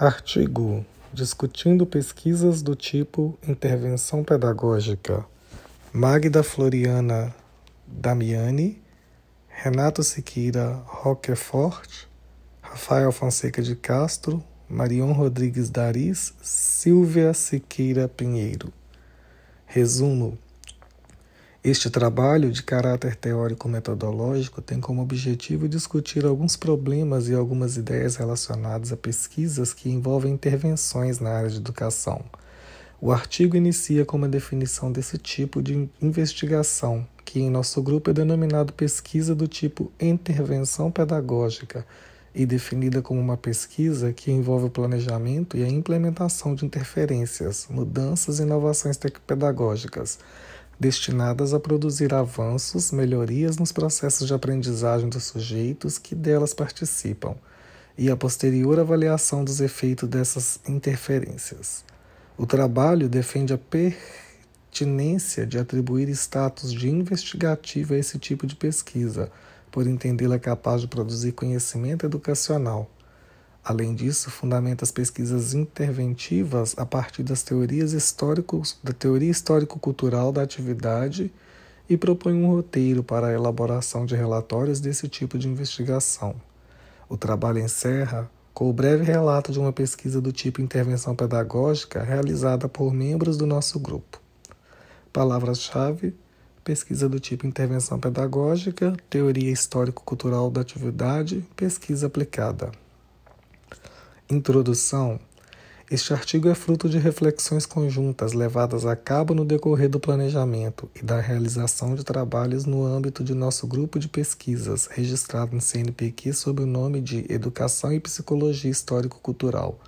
Artigo discutindo pesquisas do tipo intervenção pedagógica. Magda Floriana Damiani, Renato Siqueira Roquefort, Rafael Fonseca de Castro, Marion Rodrigues Daris, Silvia Siqueira Pinheiro. Resumo: este trabalho, de caráter teórico-metodológico, tem como objetivo discutir alguns problemas e algumas ideias relacionadas a pesquisas que envolvem intervenções na área de educação. O artigo inicia com uma definição desse tipo de investigação, que em nosso grupo é denominado pesquisa do tipo intervenção pedagógica e definida como uma pesquisa que envolve o planejamento e a implementação de interferências, mudanças e inovações pedagógicas destinadas a produzir avanços, melhorias nos processos de aprendizagem dos sujeitos que delas participam e a posterior avaliação dos efeitos dessas interferências. O trabalho defende a pertinência de atribuir status de investigativo a esse tipo de pesquisa, por entendê-la capaz de produzir conhecimento educacional Além disso, fundamenta as pesquisas interventivas a partir das teorias históricos, da teoria histórico-cultural da atividade e propõe um roteiro para a elaboração de relatórios desse tipo de investigação. O trabalho encerra com o breve relato de uma pesquisa do tipo intervenção pedagógica realizada por membros do nosso grupo. Palavras-chave: pesquisa do tipo intervenção pedagógica, teoria histórico-cultural da atividade, pesquisa aplicada. Introdução. Este artigo é fruto de reflexões conjuntas levadas a cabo no decorrer do planejamento e da realização de trabalhos no âmbito de nosso grupo de pesquisas, registrado no CNPq sob o nome de Educação e Psicologia Histórico-Cultural.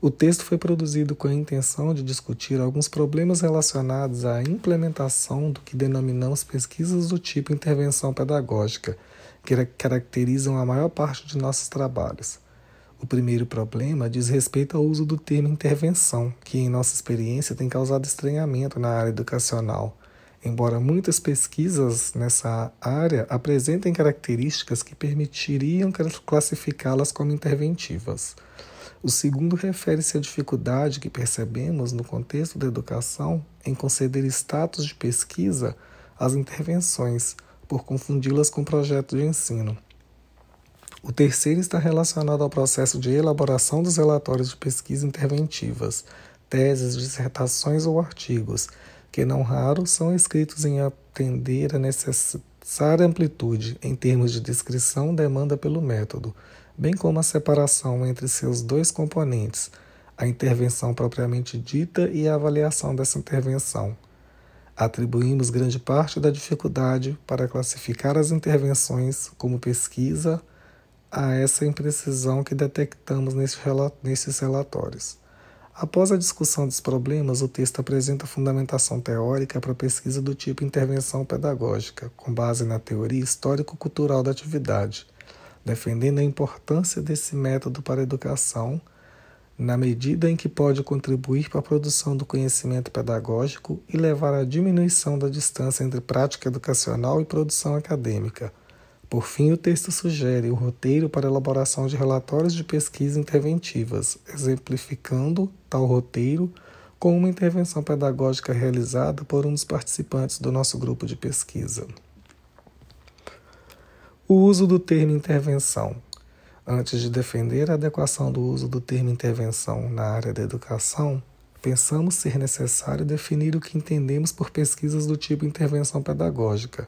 O texto foi produzido com a intenção de discutir alguns problemas relacionados à implementação do que denominamos pesquisas do tipo intervenção pedagógica, que caracterizam a maior parte de nossos trabalhos. O primeiro problema diz respeito ao uso do termo intervenção, que em nossa experiência tem causado estranhamento na área educacional, embora muitas pesquisas nessa área apresentem características que permitiriam classificá-las como interventivas. O segundo refere-se à dificuldade que percebemos no contexto da educação em conceder status de pesquisa às intervenções, por confundi-las com projetos de ensino. O terceiro está relacionado ao processo de elaboração dos relatórios de pesquisa interventivas, teses, dissertações ou artigos, que não raro são escritos em atender a necessária amplitude em termos de descrição demanda pelo método, bem como a separação entre seus dois componentes, a intervenção propriamente dita e a avaliação dessa intervenção. Atribuímos grande parte da dificuldade para classificar as intervenções como pesquisa, a essa imprecisão que detectamos nesses relatórios. Após a discussão dos problemas, o texto apresenta fundamentação teórica para pesquisa do tipo intervenção pedagógica, com base na teoria histórico-cultural da atividade, defendendo a importância desse método para a educação, na medida em que pode contribuir para a produção do conhecimento pedagógico e levar à diminuição da distância entre prática educacional e produção acadêmica por fim, o texto sugere o roteiro para elaboração de relatórios de pesquisa interventivas, exemplificando tal roteiro com uma intervenção pedagógica realizada por um dos participantes do nosso grupo de pesquisa. O uso do termo intervenção. Antes de defender a adequação do uso do termo intervenção na área da educação, pensamos ser necessário definir o que entendemos por pesquisas do tipo intervenção pedagógica.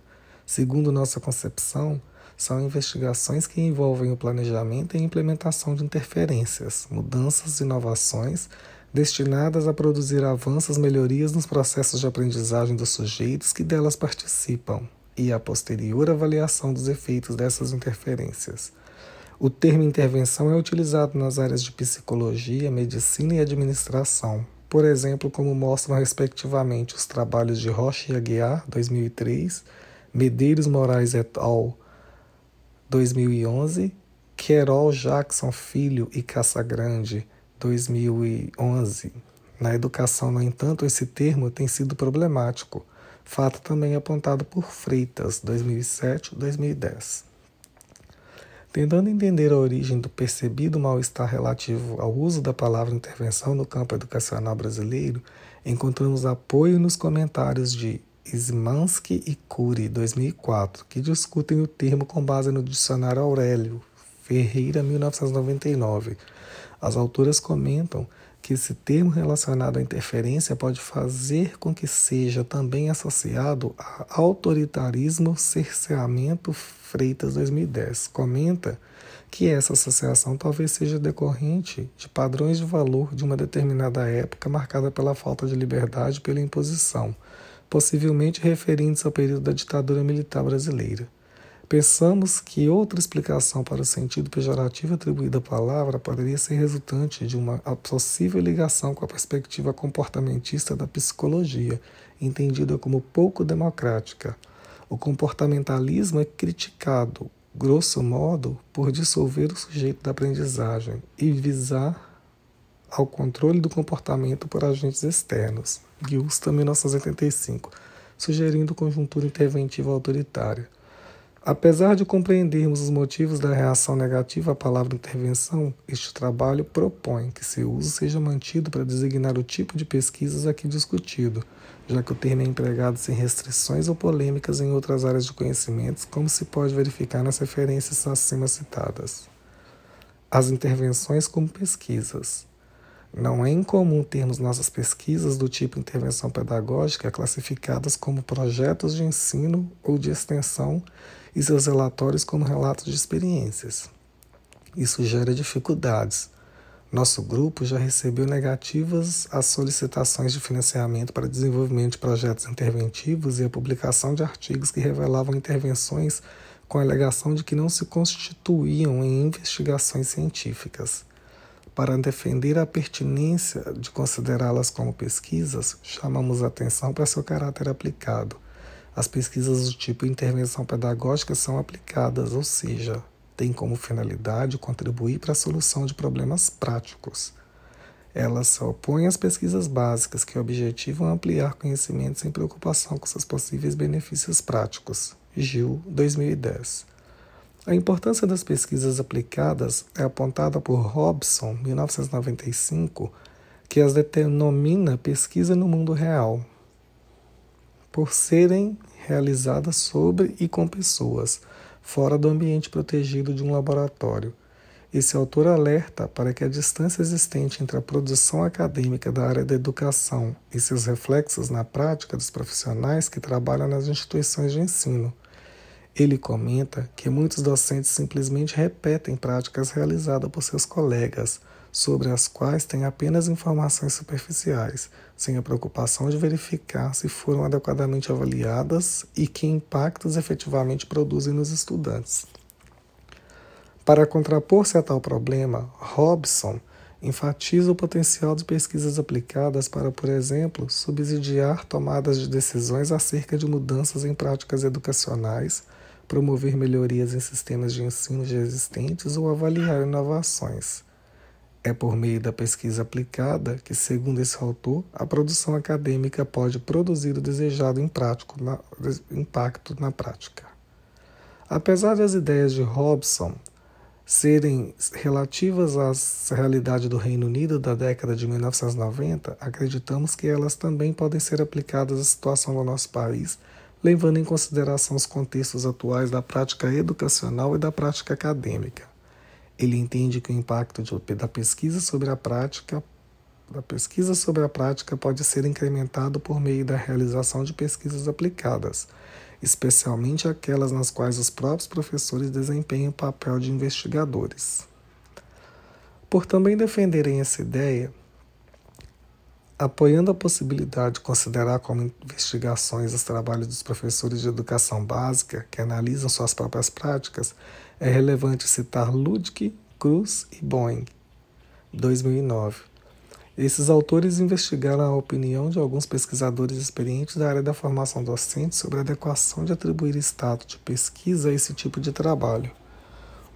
Segundo nossa concepção, são investigações que envolvem o planejamento e implementação de interferências, mudanças e inovações destinadas a produzir avanços melhorias nos processos de aprendizagem dos sujeitos que delas participam e a posterior avaliação dos efeitos dessas interferências. O termo intervenção é utilizado nas áreas de psicologia, medicina e administração, por exemplo, como mostram respectivamente os trabalhos de Rocha e Aguiar, 2003, Medeiros Moraes et al., 2011, Querol Jackson Filho e Casagrande, 2011. Na educação, no entanto, esse termo tem sido problemático, fato também apontado por Freitas, 2007-2010. Tentando entender a origem do percebido mal-estar relativo ao uso da palavra intervenção no campo educacional brasileiro, encontramos apoio nos comentários de Szymanski e Cury, 2004, que discutem o termo com base no dicionário Aurélio Ferreira, 1999. As autoras comentam que esse termo relacionado à interferência pode fazer com que seja também associado a autoritarismo, cerceamento, Freitas 2010. Comenta que essa associação talvez seja decorrente de padrões de valor de uma determinada época marcada pela falta de liberdade e pela imposição, possivelmente referindo-se ao período da ditadura militar brasileira. Pensamos que outra explicação para o sentido pejorativo atribuído à palavra poderia ser resultante de uma possível ligação com a perspectiva comportamentista da psicologia, entendida como pouco democrática. O comportamentalismo é criticado, grosso modo, por dissolver o sujeito da aprendizagem e visar ao controle do comportamento por agentes externos. Gilsta, 1985, sugerindo conjuntura interventiva autoritária. Apesar de compreendermos os motivos da reação negativa à palavra intervenção, este trabalho propõe que seu uso seja mantido para designar o tipo de pesquisas aqui discutido, já que o termo é empregado sem restrições ou polêmicas em outras áreas de conhecimentos, como se pode verificar nas referências acima citadas. As intervenções como pesquisas. Não é incomum termos nossas pesquisas do tipo intervenção pedagógica classificadas como projetos de ensino ou de extensão e seus relatórios como relatos de experiências. Isso gera dificuldades. Nosso grupo já recebeu negativas as solicitações de financiamento para desenvolvimento de projetos interventivos e a publicação de artigos que revelavam intervenções com a alegação de que não se constituíam em investigações científicas. Para defender a pertinência de considerá-las como pesquisas, chamamos atenção para seu caráter aplicado as pesquisas do tipo intervenção pedagógica são aplicadas, ou seja, têm como finalidade contribuir para a solução de problemas práticos. Elas se opõem às pesquisas básicas, que objetivam ampliar conhecimentos sem preocupação com seus possíveis benefícios práticos. Gil, 2010. A importância das pesquisas aplicadas é apontada por Robson, 1995, que as denomina pesquisa no mundo real, por serem realizadas sobre e com pessoas, fora do ambiente protegido de um laboratório. Esse autor alerta para que a distância existente entre a produção acadêmica da área da educação e seus reflexos na prática dos profissionais que trabalham nas instituições de ensino. Ele comenta que muitos docentes simplesmente repetem práticas realizadas por seus colegas, sobre as quais têm apenas informações superficiais, sem a preocupação de verificar se foram adequadamente avaliadas e que impactos efetivamente produzem nos estudantes. Para contrapor-se a tal problema, Robson enfatiza o potencial de pesquisas aplicadas para, por exemplo, subsidiar tomadas de decisões acerca de mudanças em práticas educacionais, promover melhorias em sistemas de ensino já existentes ou avaliar inovações. É por meio da pesquisa aplicada que, segundo esse autor, a produção acadêmica pode produzir o desejado impacto na prática. Apesar das ideias de Robson serem relativas à realidade do Reino Unido da década de 1990, acreditamos que elas também podem ser aplicadas à situação do nosso país, levando em consideração os contextos atuais da prática educacional e da prática acadêmica. Ele entende que o impacto de, da pesquisa sobre a prática da pesquisa sobre a prática pode ser incrementado por meio da realização de pesquisas aplicadas, especialmente aquelas nas quais os próprios professores desempenham o papel de investigadores. Por também defenderem essa ideia, apoiando a possibilidade de considerar como investigações os trabalhos dos professores de educação básica que analisam suas próprias práticas, é relevante citar Ludwig, Cruz e Boeing, 2009. Esses autores investigaram a opinião de alguns pesquisadores experientes da área da formação docente sobre a adequação de atribuir status de pesquisa a esse tipo de trabalho.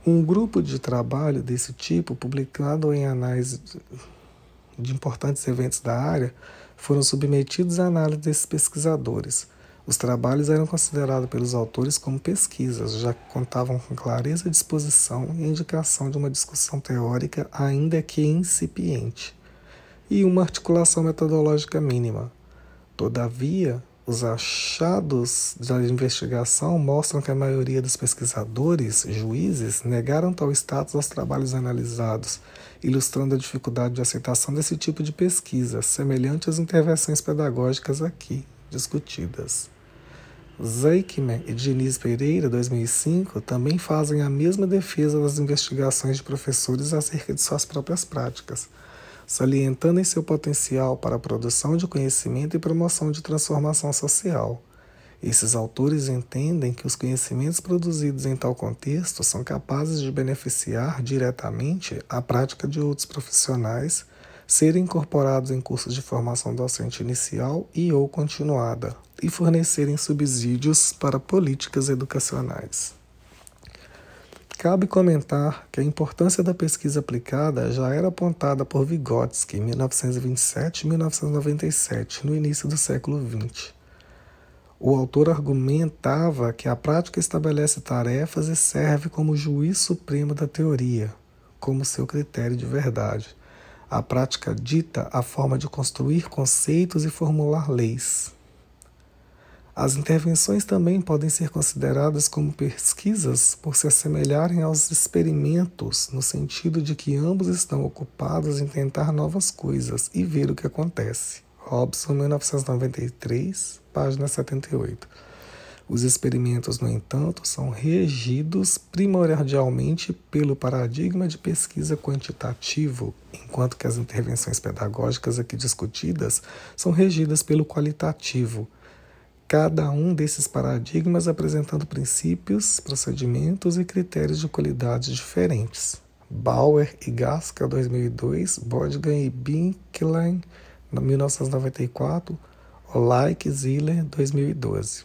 Um grupo de trabalho desse tipo, publicado em análise de importantes eventos da área foram submetidos à análise desses pesquisadores. Os trabalhos eram considerados pelos autores como pesquisas, já que contavam com clareza de exposição e indicação de uma discussão teórica, ainda que incipiente, e uma articulação metodológica mínima. Todavia, os achados da investigação mostram que a maioria dos pesquisadores, juízes, negaram tal status aos trabalhos analisados, ilustrando a dificuldade de aceitação desse tipo de pesquisa, semelhante às intervenções pedagógicas aqui discutidas. Zeichmann e Diniz Pereira, 2005, também fazem a mesma defesa das investigações de professores acerca de suas próprias práticas salientando em seu potencial para a produção de conhecimento e promoção de transformação social. Esses autores entendem que os conhecimentos produzidos em tal contexto são capazes de beneficiar diretamente a prática de outros profissionais, serem incorporados em cursos de formação docente inicial e ou continuada, e fornecerem subsídios para políticas educacionais. Cabe comentar que a importância da pesquisa aplicada já era apontada por Vygotsky em 1927 e 1997, no início do século XX. O autor argumentava que a prática estabelece tarefas e serve como juiz supremo da teoria, como seu critério de verdade. A prática dita a forma de construir conceitos e formular leis. As intervenções também podem ser consideradas como pesquisas por se assemelharem aos experimentos, no sentido de que ambos estão ocupados em tentar novas coisas e ver o que acontece. Robson, 1993, página 78. Os experimentos, no entanto, são regidos primordialmente pelo paradigma de pesquisa quantitativo, enquanto que as intervenções pedagógicas aqui discutidas são regidas pelo qualitativo cada um desses paradigmas apresentando princípios, procedimentos e critérios de qualidade diferentes. Bauer e Gaskell, 2002, Bodgan e Binklein, 1994, Olaik Ziller, 2012.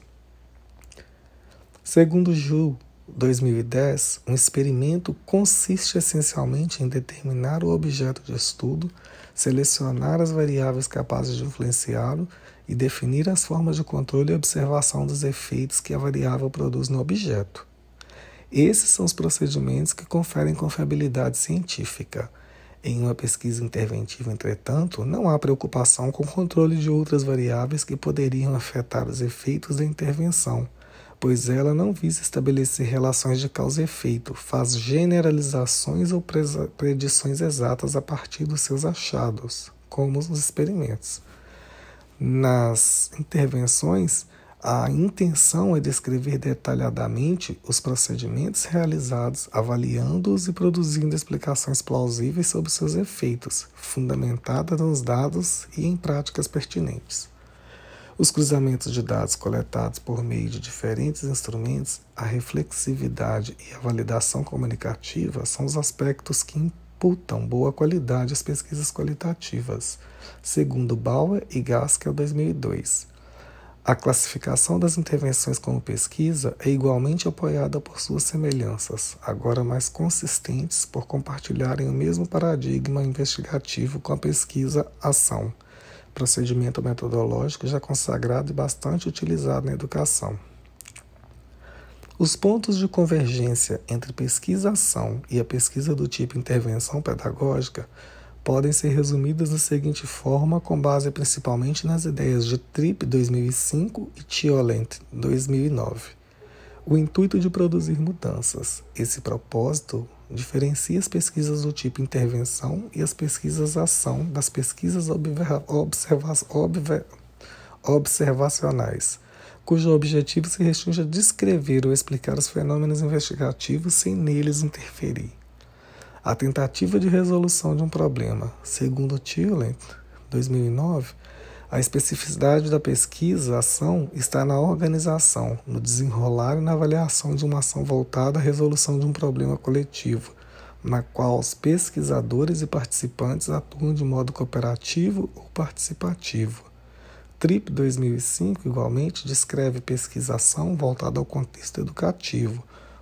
Segundo Ju, 2010, um experimento consiste essencialmente em determinar o objeto de estudo, selecionar as variáveis capazes de influenciá-lo e definir as formas de controle e observação dos efeitos que a variável produz no objeto. Esses são os procedimentos que conferem confiabilidade científica. Em uma pesquisa interventiva, entretanto, não há preocupação com o controle de outras variáveis que poderiam afetar os efeitos da intervenção, pois ela não visa estabelecer relações de causa e efeito, faz generalizações ou predições exatas a partir dos seus achados, como os experimentos. Nas intervenções, a intenção é descrever detalhadamente os procedimentos realizados, avaliando-os e produzindo explicações plausíveis sobre seus efeitos, fundamentadas nos dados e em práticas pertinentes. Os cruzamentos de dados coletados por meio de diferentes instrumentos, a reflexividade e a validação comunicativa são os aspectos que imputam boa qualidade às pesquisas qualitativas segundo Bauer e Gaskell 2002. A classificação das intervenções como pesquisa é igualmente apoiada por suas semelhanças, agora mais consistentes por compartilharem o mesmo paradigma investigativo com a pesquisa-ação, procedimento metodológico já consagrado e bastante utilizado na educação. Os pontos de convergência entre pesquisa-ação e a pesquisa do tipo intervenção pedagógica podem ser resumidas da seguinte forma, com base principalmente nas ideias de Tripp 2005 e Tiolent 2009. O intuito de produzir mudanças. Esse propósito diferencia as pesquisas do tipo intervenção e as pesquisas ação das pesquisas observa observa observacionais, cujo objetivo se restringe a descrever ou explicar os fenômenos investigativos sem neles interferir. A tentativa de resolução de um problema, segundo Tillet, 2009, a especificidade da pesquisa ação está na organização, no desenrolar e na avaliação de uma ação voltada à resolução de um problema coletivo, na qual os pesquisadores e participantes atuam de modo cooperativo ou participativo. TRIP 2005, igualmente, descreve pesquisação voltada ao contexto educativo,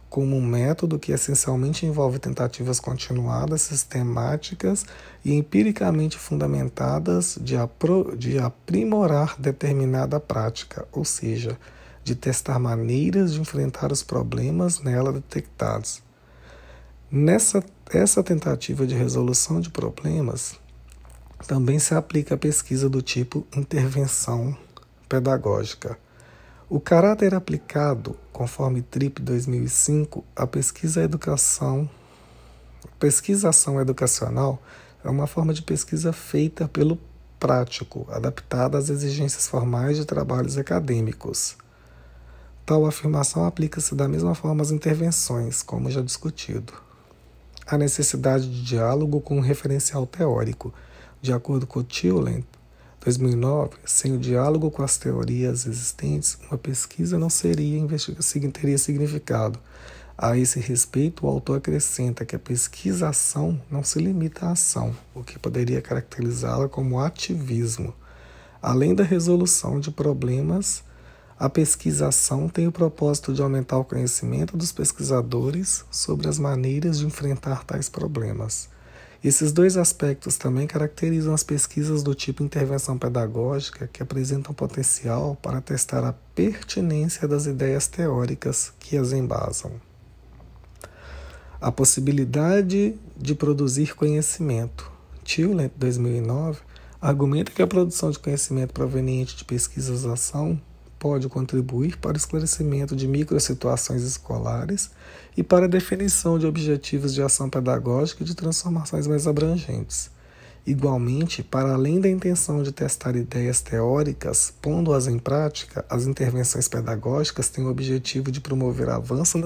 como um método que essencialmente envolve tentativas continuadas, sistemáticas e empiricamente fundamentadas de, de aprimorar determinada prática, ou seja, de testar maneiras de enfrentar os problemas nela detectados. Nessa essa tentativa de resolução de problemas também se aplica a pesquisa do tipo intervenção pedagógica. O caráter aplicado, conforme TRIP 2005, a pesquisa educação, pesquisação educacional é uma forma de pesquisa feita pelo prático, adaptada às exigências formais de trabalhos acadêmicos. Tal afirmação aplica-se da mesma forma às intervenções, como já discutido. A necessidade de diálogo com um referencial teórico, de acordo com Tillent, 2009, sem o diálogo com as teorias existentes, uma pesquisa não seria teria significado. A esse respeito, o autor acrescenta que a pesquisação não se limita à ação, o que poderia caracterizá-la como ativismo. Além da resolução de problemas, a pesquisação tem o propósito de aumentar o conhecimento dos pesquisadores sobre as maneiras de enfrentar tais problemas. Esses dois aspectos também caracterizam as pesquisas do tipo intervenção pedagógica, que apresentam potencial para testar a pertinência das ideias teóricas que as embasam. A possibilidade de produzir conhecimento. Tillett, 2009, argumenta que a produção de conhecimento proveniente de pesquisas-ação pode contribuir para o esclarecimento de microsituações escolares e para a definição de objetivos de ação pedagógica e de transformações mais abrangentes. Igualmente, para além da intenção de testar ideias teóricas, pondo-as em prática, as intervenções pedagógicas têm o objetivo de promover avanço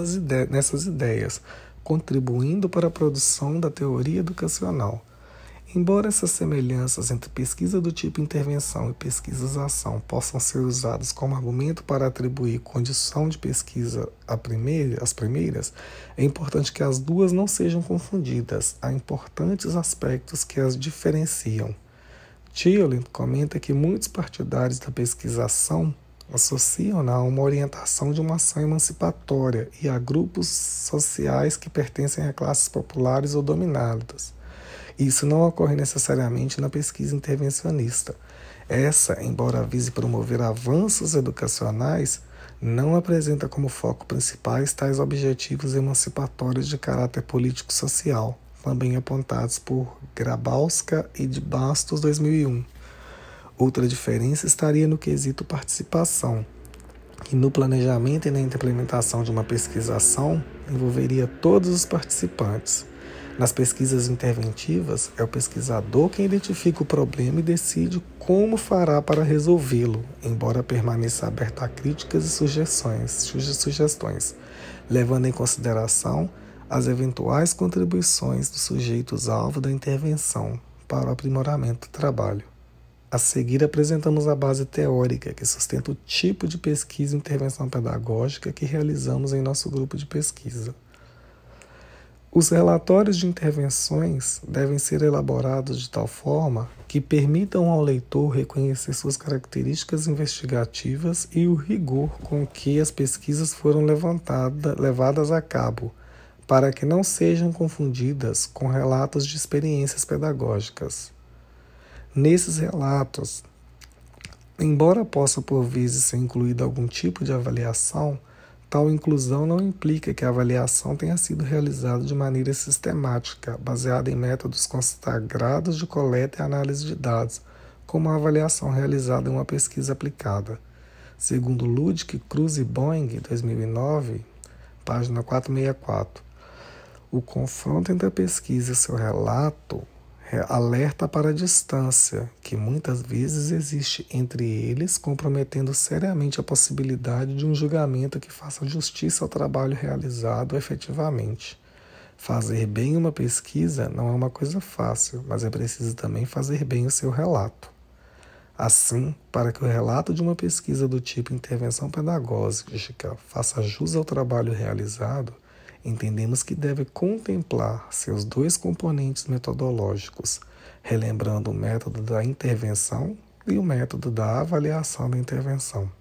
nessas ideias, contribuindo para a produção da teoria educacional. Embora essas semelhanças entre pesquisa do tipo intervenção e pesquisas-ação possam ser usadas como argumento para atribuir condição de pesquisa primeira, às primeiras, é importante que as duas não sejam confundidas. Há importantes aspectos que as diferenciam. Thielen comenta que muitos partidários da pesquisação associam-na a uma orientação de uma ação emancipatória e a grupos sociais que pertencem a classes populares ou dominadas. Isso não ocorre necessariamente na pesquisa intervencionista. Essa, embora vise promover avanços educacionais, não apresenta como foco principais tais objetivos emancipatórios de caráter político-social, também apontados por Grabowska e de Bastos 2001. Outra diferença estaria no quesito participação, que no planejamento e na implementação de uma pesquisação envolveria todos os participantes. Nas pesquisas interventivas, é o pesquisador quem identifica o problema e decide como fará para resolvê-lo, embora permaneça aberto a críticas e sugestões, sugestões, levando em consideração as eventuais contribuições dos sujeitos-alvo da intervenção para o aprimoramento do trabalho. A seguir, apresentamos a base teórica que sustenta o tipo de pesquisa e intervenção pedagógica que realizamos em nosso grupo de pesquisa. Os relatórios de intervenções devem ser elaborados de tal forma que permitam ao leitor reconhecer suas características investigativas e o rigor com que as pesquisas foram levadas a cabo, para que não sejam confundidas com relatos de experiências pedagógicas. Nesses relatos, embora possa por vezes ser incluído algum tipo de avaliação, Tal inclusão não implica que a avaliação tenha sido realizada de maneira sistemática, baseada em métodos consagrados de coleta e análise de dados, como a avaliação realizada em uma pesquisa aplicada. Segundo Ludic, Cruz e Boeing, 2009, página 464, o confronto entre a pesquisa e seu relato alerta para a distância que muitas vezes existe entre eles, comprometendo seriamente a possibilidade de um julgamento que faça justiça ao trabalho realizado efetivamente. Fazer bem uma pesquisa não é uma coisa fácil, mas é preciso também fazer bem o seu relato. Assim, para que o relato de uma pesquisa do tipo intervenção pedagógica faça jus ao trabalho realizado, entendemos que deve contemplar seus dois componentes metodológicos, relembrando o método da intervenção e o método da avaliação da intervenção.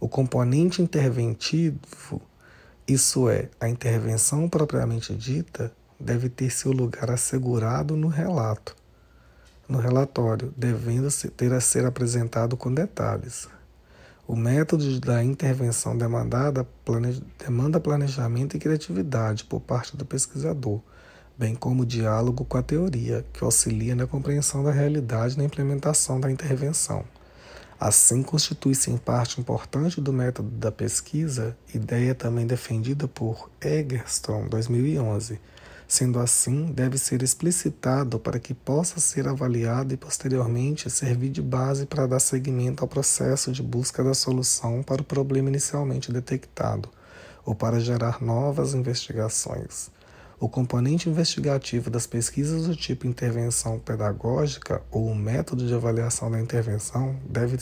O componente interventivo Isso é, a intervenção propriamente dita deve ter seu lugar assegurado no relato, no relatório, devendo ter a ser apresentado com detalhes. O método da intervenção demandada plane... demanda planejamento e criatividade por parte do pesquisador, bem como diálogo com a teoria, que auxilia na compreensão da realidade na implementação da intervenção. Assim, constitui-se em parte importante do método da pesquisa, ideia também defendida por Egerstrom, 2011, Sendo assim, deve ser explicitado para que possa ser avaliado e posteriormente servir de base para dar seguimento ao processo de busca da solução para o problema inicialmente detectado, ou para gerar novas investigações. O componente investigativo das pesquisas do tipo intervenção pedagógica ou o método de avaliação da intervenção deve,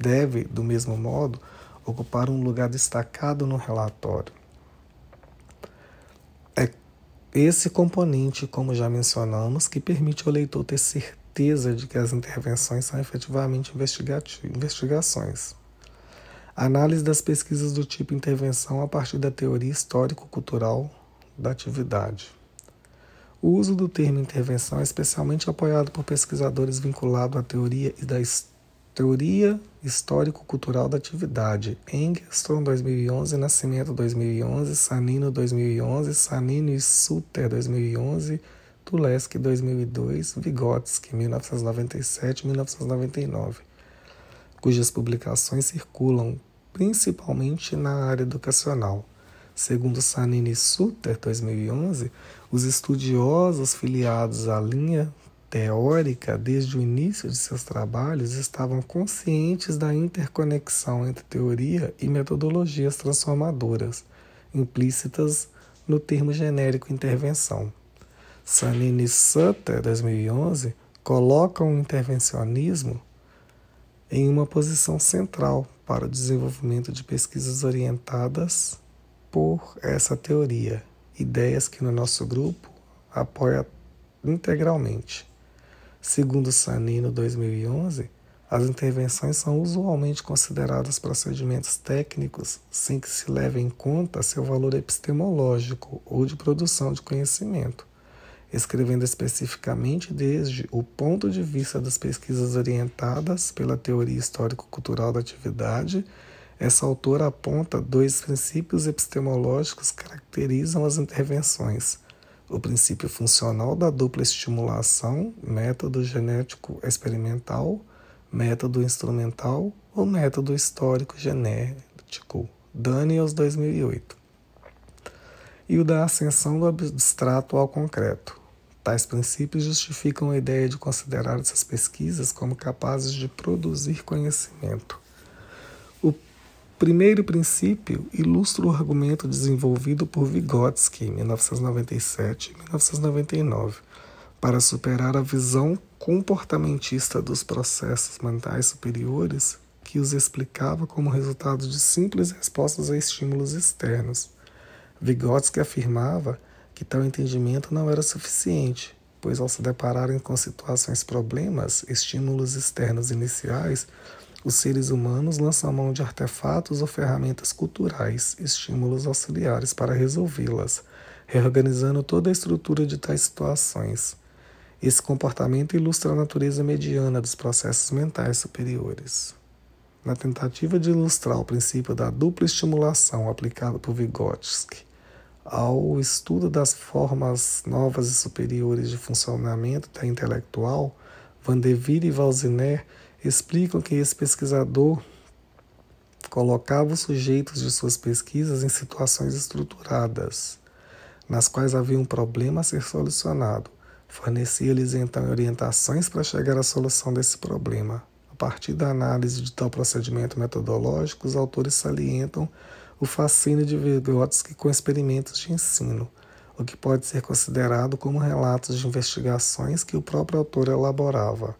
deve do mesmo modo, ocupar um lugar destacado no relatório. É esse componente, como já mencionamos, que permite ao leitor ter certeza de que as intervenções são efetivamente investigações. Análise das pesquisas do tipo intervenção a partir da teoria histórico-cultural da atividade. O uso do termo intervenção é especialmente apoiado por pesquisadores vinculados à teoria e da história Teoria Histórico-Cultural da Atividade. Engstrom 2011, Nascimento 2011, Sanino 2011, Sanino e Suter 2011, Tuleski 2002, Vygotsky 1997-1999, cujas publicações circulam principalmente na área educacional. Segundo Sanini Suter 2011, os estudiosos filiados à linha teórica, desde o início de seus trabalhos, estavam conscientes da interconexão entre teoria e metodologias transformadoras, implícitas no termo genérico intervenção. Sanini Sutter, 2011, colocam o intervencionismo em uma posição central para o desenvolvimento de pesquisas orientadas por essa teoria, ideias que no nosso grupo apoia integralmente. Segundo Sanino 2011, as intervenções são usualmente consideradas procedimentos técnicos sem que se leve em conta seu valor epistemológico ou de produção de conhecimento, escrevendo especificamente desde o ponto de vista das pesquisas orientadas pela teoria histórico-cultural da atividade. Essa autora aponta dois princípios epistemológicos que caracterizam as intervenções o princípio funcional da dupla estimulação, método genético experimental, método instrumental ou método histórico genético, Daniels 2008, e o da ascensão do abstrato ao concreto. Tais princípios justificam a ideia de considerar essas pesquisas como capazes de produzir conhecimento. Primeiro princípio ilustra o argumento desenvolvido por Vygotsky em 1997 e 1999 para superar a visão comportamentista dos processos mentais superiores que os explicava como resultado de simples respostas a estímulos externos. Vygotsky afirmava que tal entendimento não era suficiente, pois ao se depararem com situações problemas, estímulos externos iniciais, os seres humanos lançam mão de artefatos ou ferramentas culturais, estímulos auxiliares para resolvê-las, reorganizando toda a estrutura de tais situações. Esse comportamento ilustra a natureza mediana dos processos mentais superiores. Na tentativa de ilustrar o princípio da dupla estimulação aplicado por Vygotsky ao estudo das formas novas e superiores de funcionamento da intelectual, Van de Ville e Valziner explicam que esse pesquisador colocava os sujeitos de suas pesquisas em situações estruturadas, nas quais havia um problema a ser solucionado. Fornecia-lhes então orientações para chegar à solução desse problema. A partir da análise de tal procedimento metodológico, os autores salientam o fascínio de Vygotsky com experimentos de ensino, o que pode ser considerado como relatos de investigações que o próprio autor elaborava.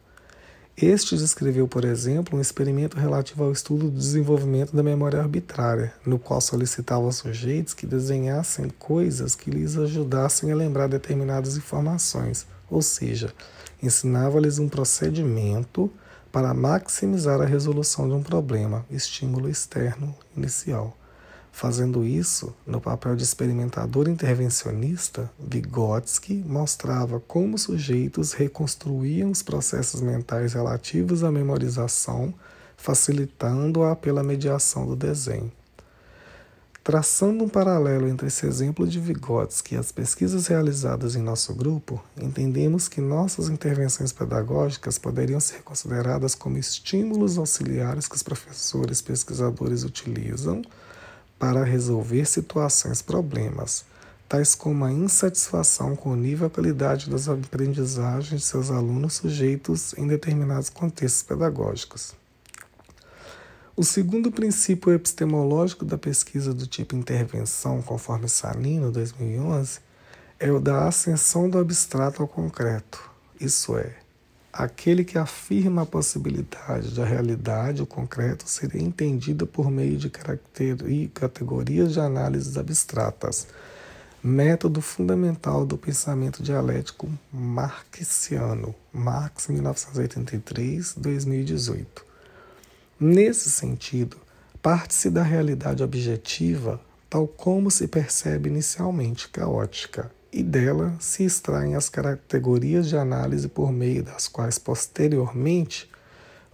Este descreveu, por exemplo, um experimento relativo ao estudo do desenvolvimento da memória arbitrária, no qual solicitava aos sujeitos que desenhassem coisas que lhes ajudassem a lembrar determinadas informações, ou seja, ensinava-lhes um procedimento para maximizar a resolução de um problema, estímulo externo inicial. Fazendo isso, no papel de experimentador intervencionista, Vygotsky mostrava como sujeitos reconstruíam os processos mentais relativos à memorização, facilitando-a pela mediação do desenho. Traçando um paralelo entre esse exemplo de Vygotsky e as pesquisas realizadas em nosso grupo, entendemos que nossas intervenções pedagógicas poderiam ser consideradas como estímulos auxiliares que os professores pesquisadores utilizam para resolver situações, problemas, tais como a insatisfação com o nível e qualidade das aprendizagens de seus alunos sujeitos em determinados contextos pedagógicos. O segundo princípio epistemológico da pesquisa do tipo intervenção, conforme Salino, 2011, é o da ascensão do abstrato ao concreto, isso é, aquele que afirma a possibilidade da realidade, o concreto, seria entendida por meio de categorias de análises abstratas, método fundamental do pensamento dialético marxiano, Marx, 1983, 2018. Nesse sentido, parte-se da realidade objetiva, tal como se percebe inicialmente caótica, e dela se extraem as categorias de análise por meio das quais, posteriormente,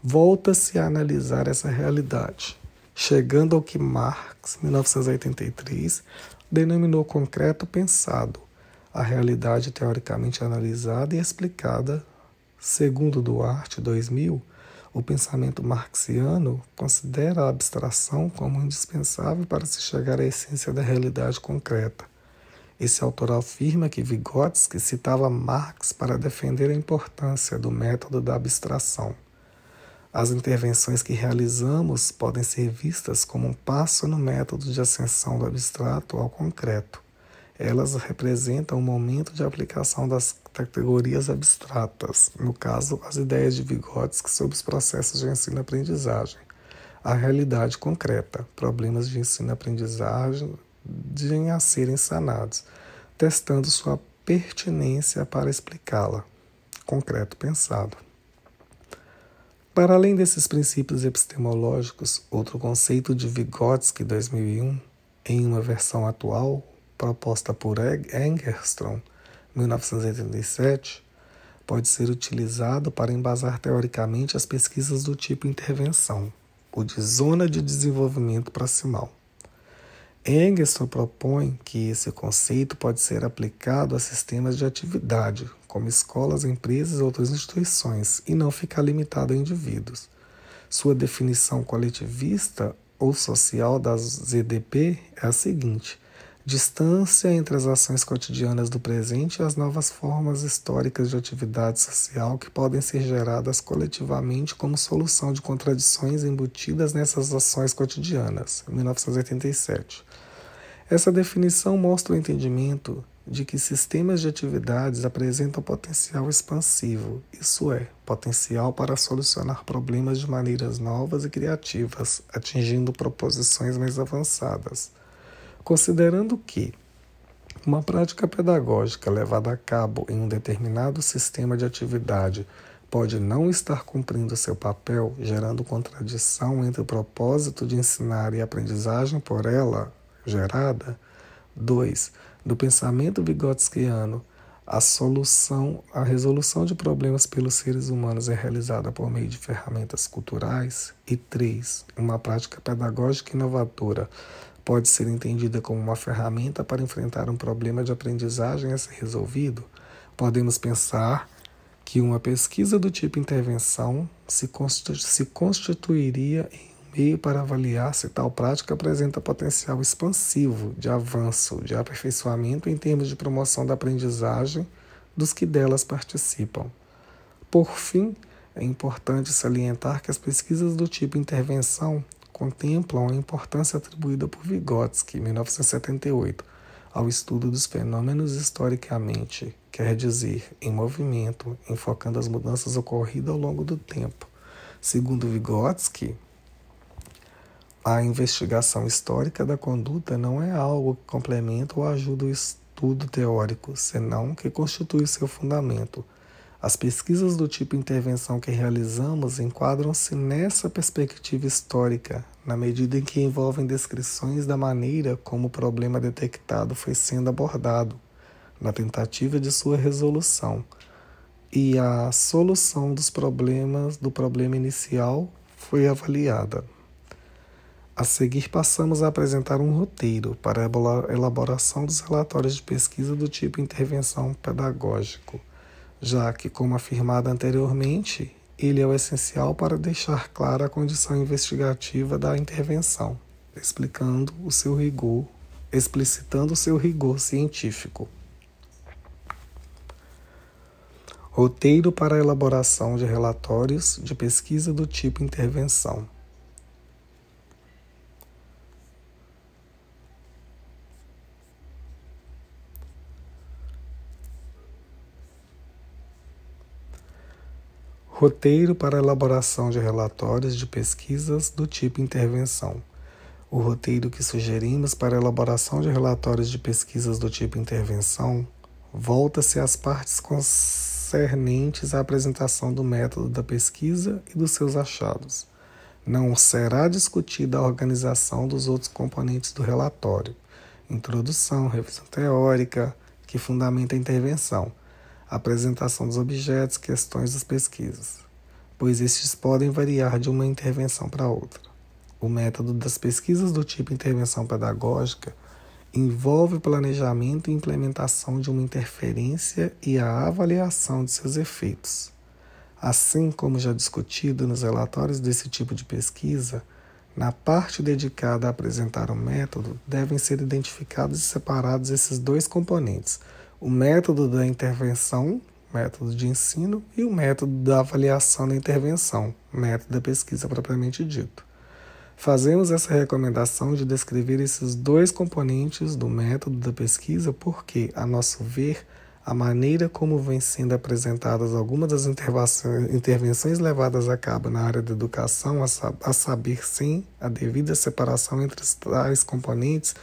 volta-se a analisar essa realidade, chegando ao que Marx, 1983, denominou concreto pensado, a realidade teoricamente analisada e explicada, segundo Duarte 2000, o pensamento marxiano considera a abstração como indispensável para se chegar à essência da realidade concreta esse autor afirma que Vygotsky citava Marx para defender a importância do método da abstração. As intervenções que realizamos podem ser vistas como um passo no método de ascensão do abstrato ao concreto. Elas representam o momento de aplicação das categorias abstratas, no caso, as ideias de Vygotsky sobre os processos de ensino-aprendizagem, a realidade concreta, problemas de ensino-aprendizagem, de a serem sanados, testando sua pertinência para explicá-la. Concreto pensado. Para além desses princípios epistemológicos, outro conceito de Vygotsky 2001, em uma versão atual, proposta por Engerstrom, 1987, pode ser utilizado para embasar teoricamente as pesquisas do tipo intervenção, o de zona de desenvolvimento proximal. Engelson propõe que esse conceito pode ser aplicado a sistemas de atividade, como escolas, empresas e outras instituições, e não ficar limitado a indivíduos. Sua definição coletivista ou social das ZDP é a seguinte: distância entre as ações cotidianas do presente e as novas formas históricas de atividade social que podem ser geradas coletivamente como solução de contradições embutidas nessas ações cotidianas. 1987. Essa definição mostra o entendimento de que sistemas de atividades apresentam potencial expansivo, isso é, potencial para solucionar problemas de maneiras novas e criativas, atingindo proposições mais avançadas. Considerando que uma prática pedagógica levada a cabo em um determinado sistema de atividade pode não estar cumprindo seu papel, gerando contradição entre o propósito de ensinar e a aprendizagem por ela gerada. 2. Do pensamento vigotskiano, a solução, a resolução de problemas pelos seres humanos é realizada por meio de ferramentas culturais. E 3. Uma prática pedagógica inovadora pode ser entendida como uma ferramenta para enfrentar um problema de aprendizagem a ser resolvido. Podemos pensar que uma pesquisa do tipo intervenção se, constituiria em meio para avaliar se tal prática apresenta potencial expansivo de avanço, de aperfeiçoamento em termos de promoção da aprendizagem dos que delas participam. Por fim, é importante salientar que as pesquisas do tipo intervenção contemplam a importância atribuída por Vygotsky, 1978, ao estudo dos fenômenos historicamente, quer dizer, em movimento, enfocando as mudanças ocorridas ao longo do tempo. Segundo Vygotsky, a investigação histórica da conduta não é algo que complementa ou ajuda o estudo teórico, senão que constitui seu fundamento. As pesquisas do tipo intervenção que realizamos enquadram-se nessa perspectiva histórica, na medida em que envolvem descrições da maneira como o problema detectado foi sendo abordado, na tentativa de sua resolução, e a solução dos problemas do problema inicial foi avaliada. A seguir, passamos a apresentar um roteiro para a elaboração dos relatórios de pesquisa do tipo intervenção pedagógico já que, como afirmado anteriormente, ele é o essencial para deixar clara a condição investigativa da intervenção, explicando o seu rigor, explicitando o seu rigor científico. Roteiro para a elaboração de relatórios de pesquisa do tipo intervenção. Roteiro para elaboração de relatórios de pesquisas do tipo intervenção. O roteiro que sugerimos para elaboração de relatórios de pesquisas do tipo intervenção volta-se às partes concernentes à apresentação do método da pesquisa e dos seus achados. Não será discutida a organização dos outros componentes do relatório, introdução, revisão teórica, que fundamenta a intervenção apresentação dos objetos, questões das pesquisas, pois estes podem variar de uma intervenção para outra. O método das pesquisas do tipo intervenção pedagógica envolve o planejamento e implementação de uma interferência e a avaliação de seus efeitos. Assim como já discutido nos relatórios desse tipo de pesquisa, na parte dedicada a apresentar o método, devem ser identificados e separados esses dois componentes o método da intervenção, método de ensino, e o método da avaliação da intervenção, método da pesquisa propriamente dito. Fazemos essa recomendação de descrever esses dois componentes do método da pesquisa porque, a nosso ver, a maneira como vêm sendo apresentadas algumas das intervenções levadas a cabo na área da educação, a saber, sem a devida separação entre tais componentes,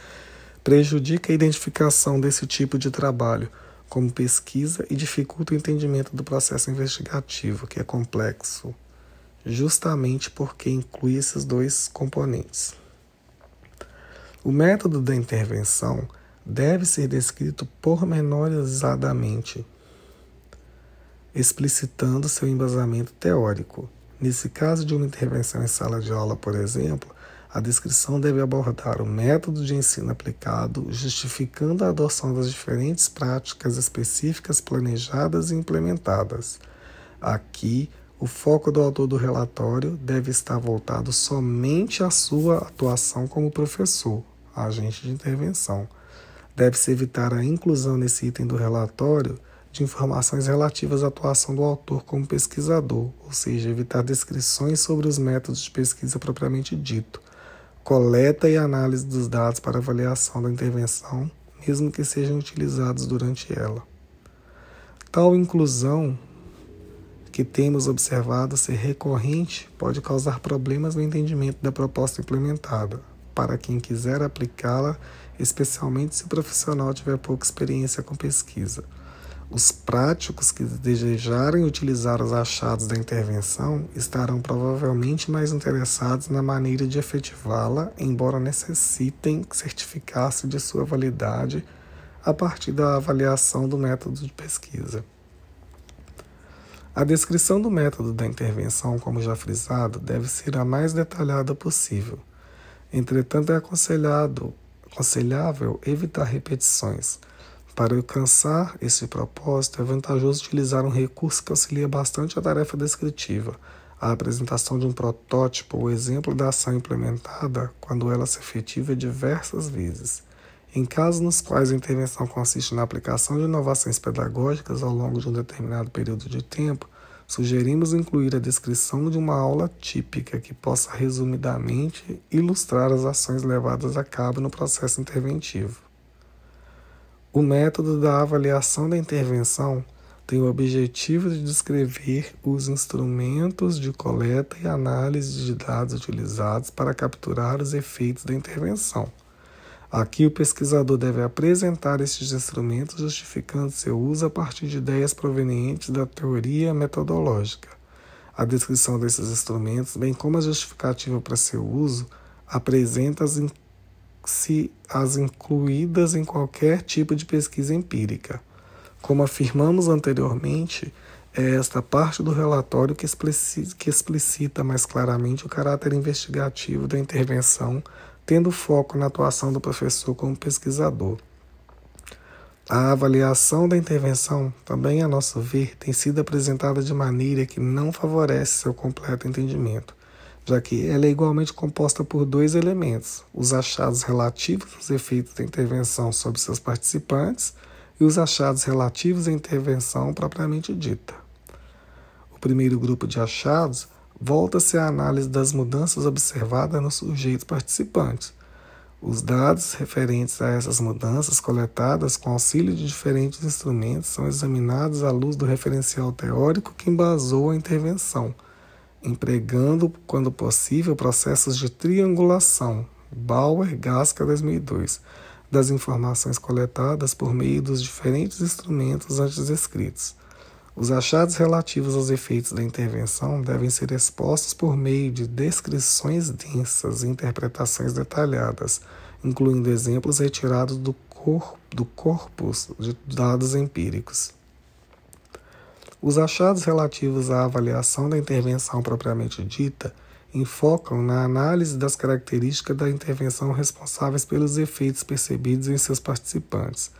prejudica a identificação desse tipo de trabalho como pesquisa e dificulta o entendimento do processo investigativo, que é complexo, justamente porque inclui esses dois componentes. O método da intervenção deve ser descrito pormenorizadamente, explicitando seu embasamento teórico. Nesse caso de uma intervenção em sala de aula, por exemplo, a descrição deve abordar o método de ensino aplicado, justificando a adoção das diferentes práticas específicas planejadas e implementadas. Aqui, o foco do autor do relatório deve estar voltado somente à sua atuação como professor, agente de intervenção. Deve-se evitar a inclusão nesse item do relatório de informações relativas à atuação do autor como pesquisador, ou seja, evitar descrições sobre os métodos de pesquisa propriamente dito coleta e análise dos dados para avaliação da intervenção, mesmo que sejam utilizados durante ela. Tal inclusão que temos observado ser recorrente pode causar problemas no entendimento da proposta implementada, para quem quiser aplicá-la, especialmente se o profissional tiver pouca experiência com pesquisa. Os práticos que desejarem utilizar os achados da intervenção estarão provavelmente mais interessados na maneira de efetivá-la, embora necessitem certificar-se de sua validade a partir da avaliação do método de pesquisa. A descrição do método da intervenção, como já frisado, deve ser a mais detalhada possível. Entretanto, é aconselhado, aconselhável evitar repetições para alcançar esse propósito, é vantajoso utilizar um recurso que auxilia bastante a tarefa descritiva, a apresentação de um protótipo ou exemplo da ação implementada quando ela se efetiva diversas vezes. Em casos nos quais a intervenção consiste na aplicação de inovações pedagógicas ao longo de um determinado período de tempo, sugerimos incluir a descrição de uma aula típica que possa resumidamente ilustrar as ações levadas a cabo no processo interventivo. O método da avaliação da intervenção tem o objetivo de descrever os instrumentos de coleta e análise de dados utilizados para capturar os efeitos da intervenção. Aqui o pesquisador deve apresentar estes instrumentos justificando seu uso a partir de ideias provenientes da teoria metodológica. A descrição desses instrumentos, bem como a justificativa para seu uso, apresenta as, se as incluídas em qualquer tipo de pesquisa empírica. Como afirmamos anteriormente, é esta parte do relatório que explicita, mais claramente o caráter investigativo da intervenção, tendo foco na atuação do professor como pesquisador. A avaliação da intervenção, também a nosso ver, tem sido apresentada de maneira que não favorece seu completo entendimento, já que ela é igualmente composta por dois elementos: os achados relativos aos efeitos da intervenção sobre seus participantes e os achados relativos à intervenção propriamente dita. O primeiro grupo de achados volta-se à análise das mudanças observadas nos sujeitos participantes. Os dados referentes a essas mudanças coletadas com auxílio de diferentes instrumentos são examinados à luz do referencial teórico que embasou a intervenção, empregando, quando possível, processos de triangulação. Bauer, Gasca, 2002 das informações coletadas por meio dos diferentes instrumentos antes descritos. Os achados relativos aos efeitos da intervenção devem ser expostos por meio de descrições densas e interpretações detalhadas, incluindo exemplos retirados do, cor do corpus de dados empíricos. Os achados relativos à avaliação da intervenção propriamente dita enfocam na análise das características da intervenção responsáveis pelos efeitos percebidos em seus participantes.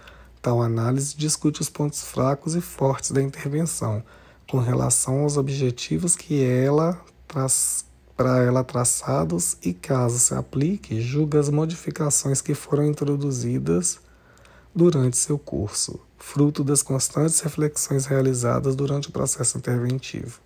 Tal análise discute os pontos fracos e fortes da intervenção, com relação aos objetivos que ela traz para ela traçados e, caso se aplique, julga as modificações que foram introduzidas durante seu curso, fruto das constantes reflexões realizadas durante o processo interventivo.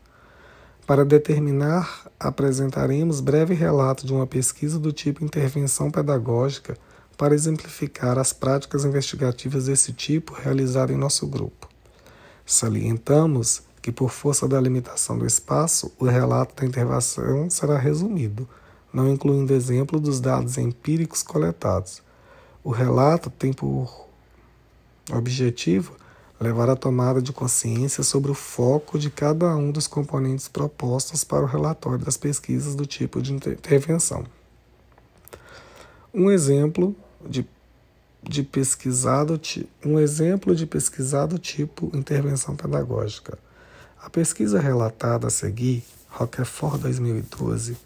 Para determinar, apresentaremos breve relato de uma pesquisa do tipo intervenção pedagógica para exemplificar as práticas investigativas desse tipo realizada em nosso grupo. Salientamos que, por força da limitação do espaço, o relato da intervenção será resumido, não incluindo exemplo dos dados empíricos coletados. O relato tem por objetivo levar a tomada de consciência sobre o foco de cada um dos componentes propostos para o relatório das pesquisas do tipo de intervenção. Um exemplo de, de pesquisado um exemplo de pesquisado tipo intervenção pedagógica. A pesquisa relatada a seguir, Roquefort 2012,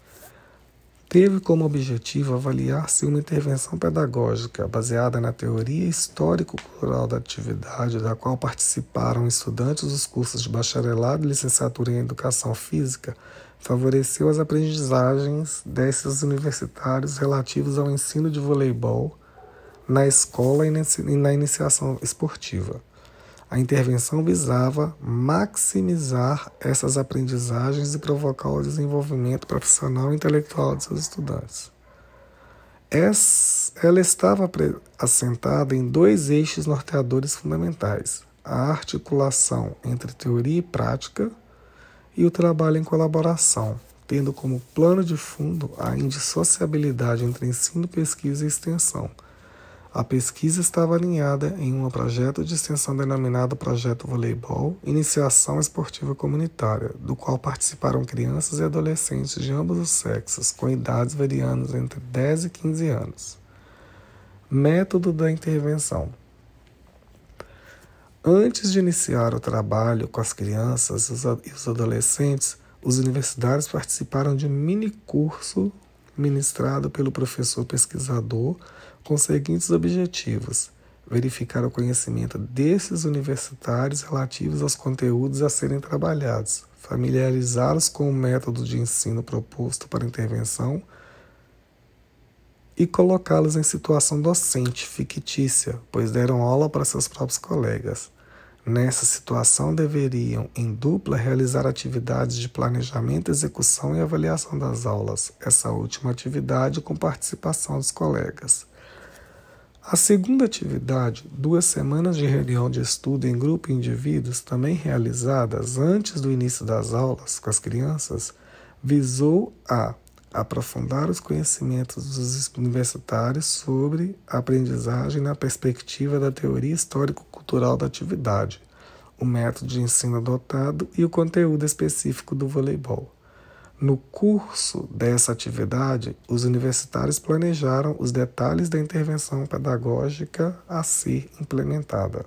teve como objetivo avaliar se uma intervenção pedagógica baseada na teoria histórico-cultural da atividade, da qual participaram estudantes dos cursos de bacharelado e licenciatura em educação física, favoreceu as aprendizagens desses universitários relativos ao ensino de voleibol na escola e na iniciação esportiva. A intervenção visava maximizar essas aprendizagens e provocar o desenvolvimento profissional e intelectual de seus estudantes. Ela estava assentada em dois eixos norteadores fundamentais: a articulação entre teoria e prática e o trabalho em colaboração, tendo como plano de fundo a indissociabilidade entre ensino, pesquisa e extensão a pesquisa estava alinhada em um projeto de extensão denominado Projeto Voleibol Iniciação Esportiva Comunitária, do qual participaram crianças e adolescentes de ambos os sexos, com idades variando entre 10 e 15 anos. Método da intervenção. Antes de iniciar o trabalho com as crianças e os adolescentes, os universitários participaram de um mini curso ministrado pelo professor pesquisador com os seguintes objetivos: verificar o conhecimento desses universitários relativos aos conteúdos a serem trabalhados, familiarizá-los com o método de ensino proposto para intervenção e colocá-los em situação docente fictícia, pois deram aula para seus próprios colegas. Nessa situação, deveriam, em dupla, realizar atividades de planejamento, execução e avaliação das aulas, essa última atividade com participação dos colegas. A segunda atividade, duas semanas de reunião de estudo em grupo e indivíduos, também realizadas antes do início das aulas com as crianças, visou a aprofundar os conhecimentos dos universitários sobre a aprendizagem na perspectiva da teoria histórico-cultural da atividade, o método de ensino adotado e o conteúdo específico do voleibol. No curso dessa atividade, os universitários planejaram os detalhes da intervenção pedagógica a ser implementada.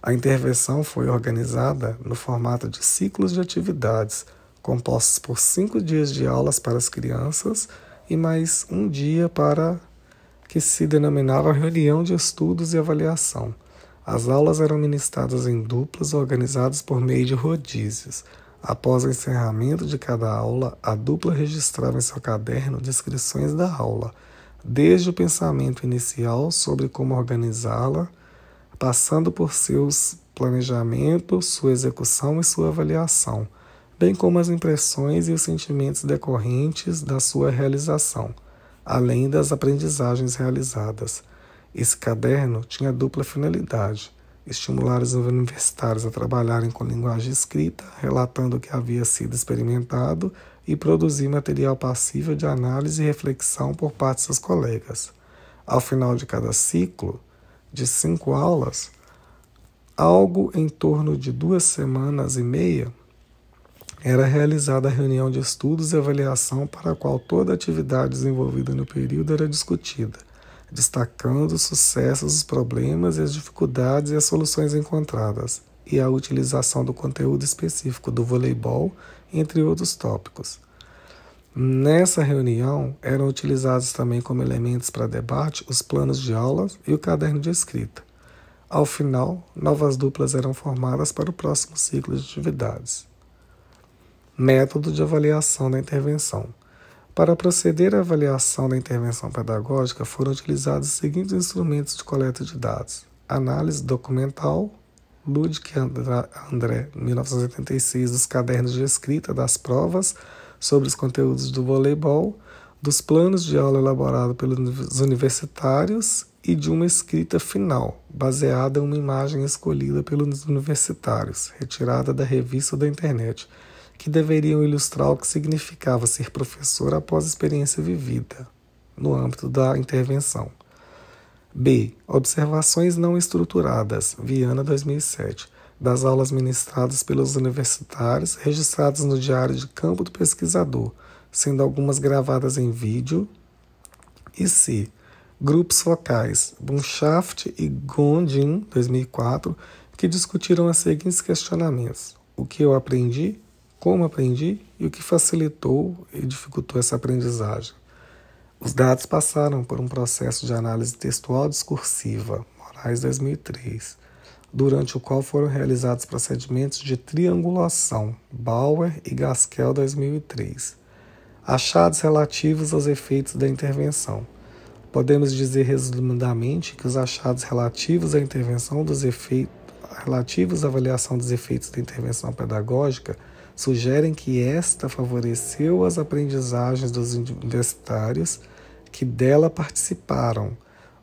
A intervenção foi organizada no formato de ciclos de atividades compostos por cinco dias de aulas para as crianças e mais um dia para que se denominava reunião de estudos e avaliação. As aulas eram ministradas em duplas organizadas por meio de rodízios. Após o encerramento de cada aula, a dupla registrava em seu caderno descrições da aula, desde o pensamento inicial sobre como organizá-la, passando por seus planejamentos, sua execução e sua avaliação bem como as impressões e os sentimentos decorrentes da sua realização, além das aprendizagens realizadas. Esse caderno tinha dupla finalidade: estimular os universitários a trabalharem com linguagem escrita, relatando o que havia sido experimentado e produzir material passível de análise e reflexão por parte de seus colegas. Ao final de cada ciclo, de cinco aulas, algo em torno de duas semanas e meia, era realizada a reunião de estudos e avaliação para a qual toda a atividade desenvolvida no período era discutida, destacando os sucessos, os problemas e as dificuldades e as soluções encontradas, e a utilização do conteúdo específico do voleibol, entre outros tópicos. Nessa reunião eram utilizados também como elementos para debate os planos de aulas e o caderno de escrita. Ao final, novas duplas eram formadas para o próximo ciclo de atividades. Método de avaliação da intervenção. Para proceder à avaliação da intervenção pedagógica, foram utilizados os seguintes instrumentos de coleta de dados: análise documental, Ludwig André, 1986, dos cadernos de escrita das provas sobre os conteúdos do voleibol, dos planos de aula elaborados pelos universitários e de uma escrita final, baseada em uma imagem escolhida pelos universitários, retirada da revista ou da internet que deveriam ilustrar o que significava ser professor após experiência vivida no âmbito da intervenção. B. Observações não estruturadas, Viana 2007, das aulas ministradas pelos universitários registradas no Diário de Campo do Pesquisador, sendo algumas gravadas em vídeo. E C. Grupos focais, Bunshaft e Gondin, 2004, que discutiram os seguintes questionamentos: O que eu aprendi? Como aprendi e o que facilitou e dificultou essa aprendizagem. Os dados passaram por um processo de análise textual discursiva, Moraes 2003, durante o qual foram realizados procedimentos de triangulação, Bauer e Gaskell 2003. Achados relativos aos efeitos da intervenção. Podemos dizer resumidamente que os achados relativos à intervenção dos efeitos relativos à avaliação dos efeitos da intervenção pedagógica sugerem que esta favoreceu as aprendizagens dos universitários que dela participaram.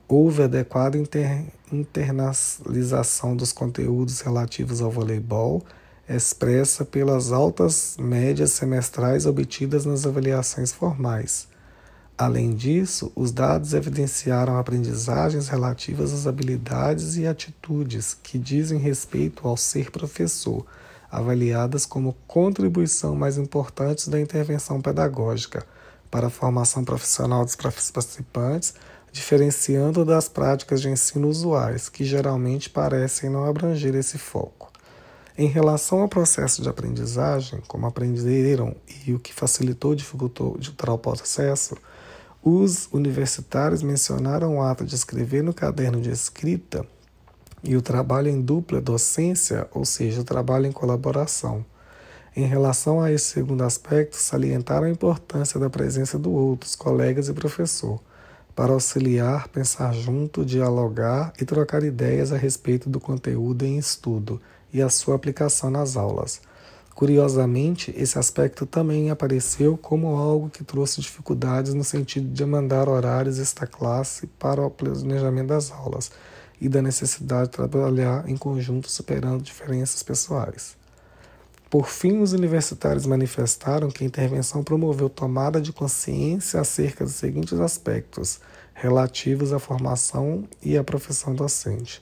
Houve adequada inter internalização dos conteúdos relativos ao voleibol, expressa pelas altas médias semestrais obtidas nas avaliações formais. Além disso, os dados evidenciaram aprendizagens relativas às habilidades e atitudes que dizem respeito ao ser professor avaliadas como contribuição mais importante da intervenção pedagógica para a formação profissional dos participantes, diferenciando das práticas de ensino usuais, que geralmente parecem não abranger esse foco. Em relação ao processo de aprendizagem, como aprenderam e o que facilitou ou dificultou tal processo, os universitários mencionaram o ato de escrever no caderno de escrita e o trabalho em dupla docência, ou seja, o trabalho em colaboração. Em relação a esse segundo aspecto, salientaram a importância da presença do outro, os colegas e professor, para auxiliar, pensar junto, dialogar e trocar ideias a respeito do conteúdo em estudo e a sua aplicação nas aulas. Curiosamente, esse aspecto também apareceu como algo que trouxe dificuldades no sentido de mandar horários esta classe para o planejamento das aulas e da necessidade de trabalhar em conjunto superando diferenças pessoais. Por fim, os universitários manifestaram que a intervenção promoveu tomada de consciência acerca dos seguintes aspectos relativos à formação e à profissão docente.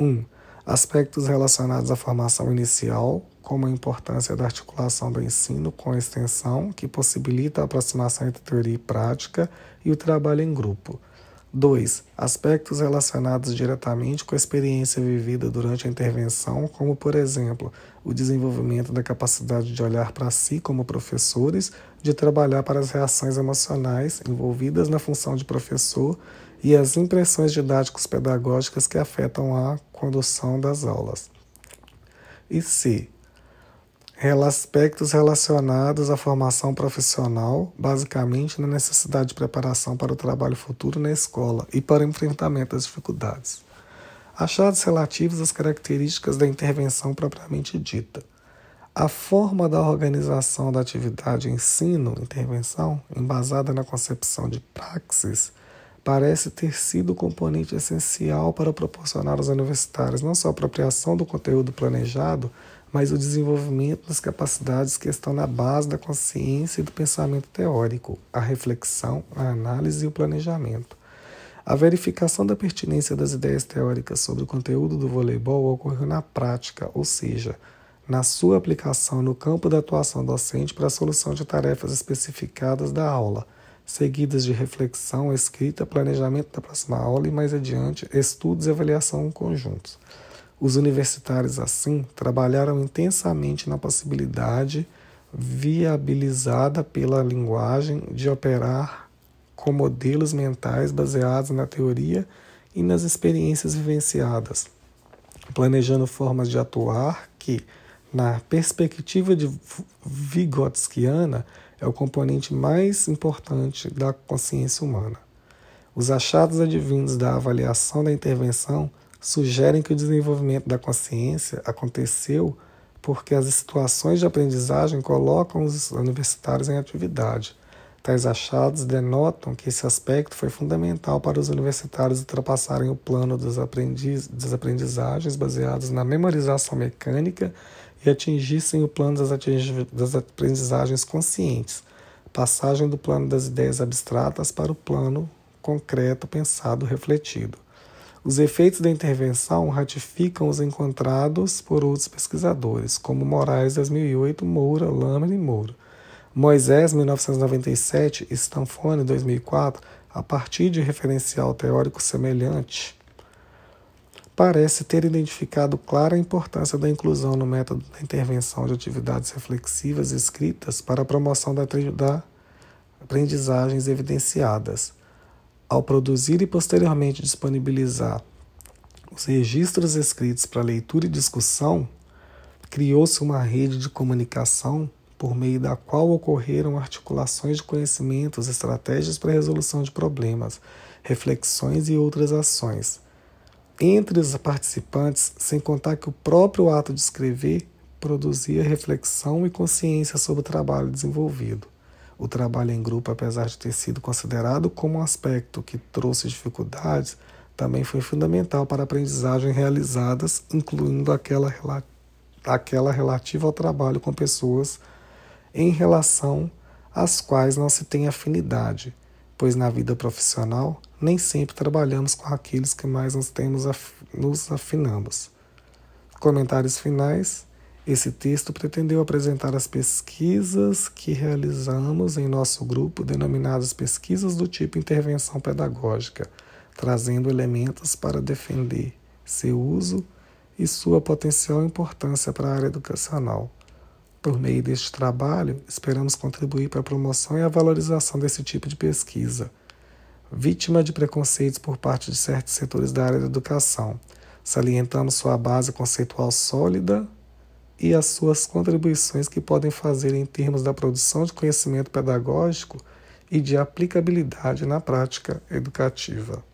1. Um, aspectos relacionados à formação inicial, como a importância da articulação do ensino com a extensão, que possibilita a aproximação entre teoria e prática, e o trabalho em grupo. 2. Aspectos relacionados diretamente com a experiência vivida durante a intervenção, como, por exemplo, o desenvolvimento da capacidade de olhar para si como professores, de trabalhar para as reações emocionais envolvidas na função de professor e as impressões didáticos pedagógicas que afetam a condução das aulas. E C aspectos relacionados à formação profissional, basicamente na necessidade de preparação para o trabalho futuro na escola e para o enfrentamento das dificuldades. Achados relativos às características da intervenção propriamente dita. A forma da organização da atividade ensino-intervenção, embasada na concepção de praxis, parece ter sido o componente essencial para proporcionar aos universitários não só a apropriação do conteúdo planejado, mas o desenvolvimento das capacidades que estão na base da consciência e do pensamento teórico, a reflexão, a análise e o planejamento. A verificação da pertinência das ideias teóricas sobre o conteúdo do voleibol ocorreu na prática, ou seja, na sua aplicação no campo da atuação docente para a solução de tarefas especificadas da aula, seguidas de reflexão, escrita, planejamento da próxima aula e, mais adiante, estudos e avaliação conjuntos. Os universitários, assim, trabalharam intensamente na possibilidade viabilizada pela linguagem de operar com modelos mentais baseados na teoria e nas experiências vivenciadas, planejando formas de atuar que, na perspectiva de Vygotskiana, é o componente mais importante da consciência humana. Os achados advindos da avaliação da intervenção sugerem que o desenvolvimento da consciência aconteceu porque as situações de aprendizagem colocam os universitários em atividade. Tais achados denotam que esse aspecto foi fundamental para os universitários ultrapassarem o plano das, aprendiz, das aprendizagens baseadas na memorização mecânica e atingissem o plano das, das aprendizagens conscientes, passagem do plano das ideias abstratas para o plano concreto, pensado, refletido. Os efeitos da intervenção ratificam os encontrados por outros pesquisadores, como Moraes 2008, Moura, Lamer e Moura. Moisés, 1997, e Stanfone, 2004, a partir de referencial teórico semelhante, parece ter identificado clara a importância da inclusão no método da intervenção de atividades reflexivas escritas para a promoção da, da aprendizagens evidenciadas ao produzir e posteriormente disponibilizar os registros escritos para leitura e discussão, criou-se uma rede de comunicação por meio da qual ocorreram articulações de conhecimentos, estratégias para resolução de problemas, reflexões e outras ações. Entre os participantes, sem contar que o próprio ato de escrever produzia reflexão e consciência sobre o trabalho desenvolvido. O trabalho em grupo, apesar de ter sido considerado como um aspecto que trouxe dificuldades, também foi fundamental para a aprendizagem realizadas, incluindo aquela, aquela relativa ao trabalho com pessoas em relação às quais não se tem afinidade, pois na vida profissional nem sempre trabalhamos com aqueles que mais nos, temos, nos afinamos. Comentários finais. Esse texto pretendeu apresentar as pesquisas que realizamos em nosso grupo, denominadas pesquisas do tipo intervenção pedagógica, trazendo elementos para defender seu uso e sua potencial importância para a área educacional. Por meio deste trabalho, esperamos contribuir para a promoção e a valorização desse tipo de pesquisa. Vítima de preconceitos por parte de certos setores da área da educação, salientamos sua base conceitual sólida e as suas contribuições que podem fazer em termos da produção de conhecimento pedagógico e de aplicabilidade na prática educativa.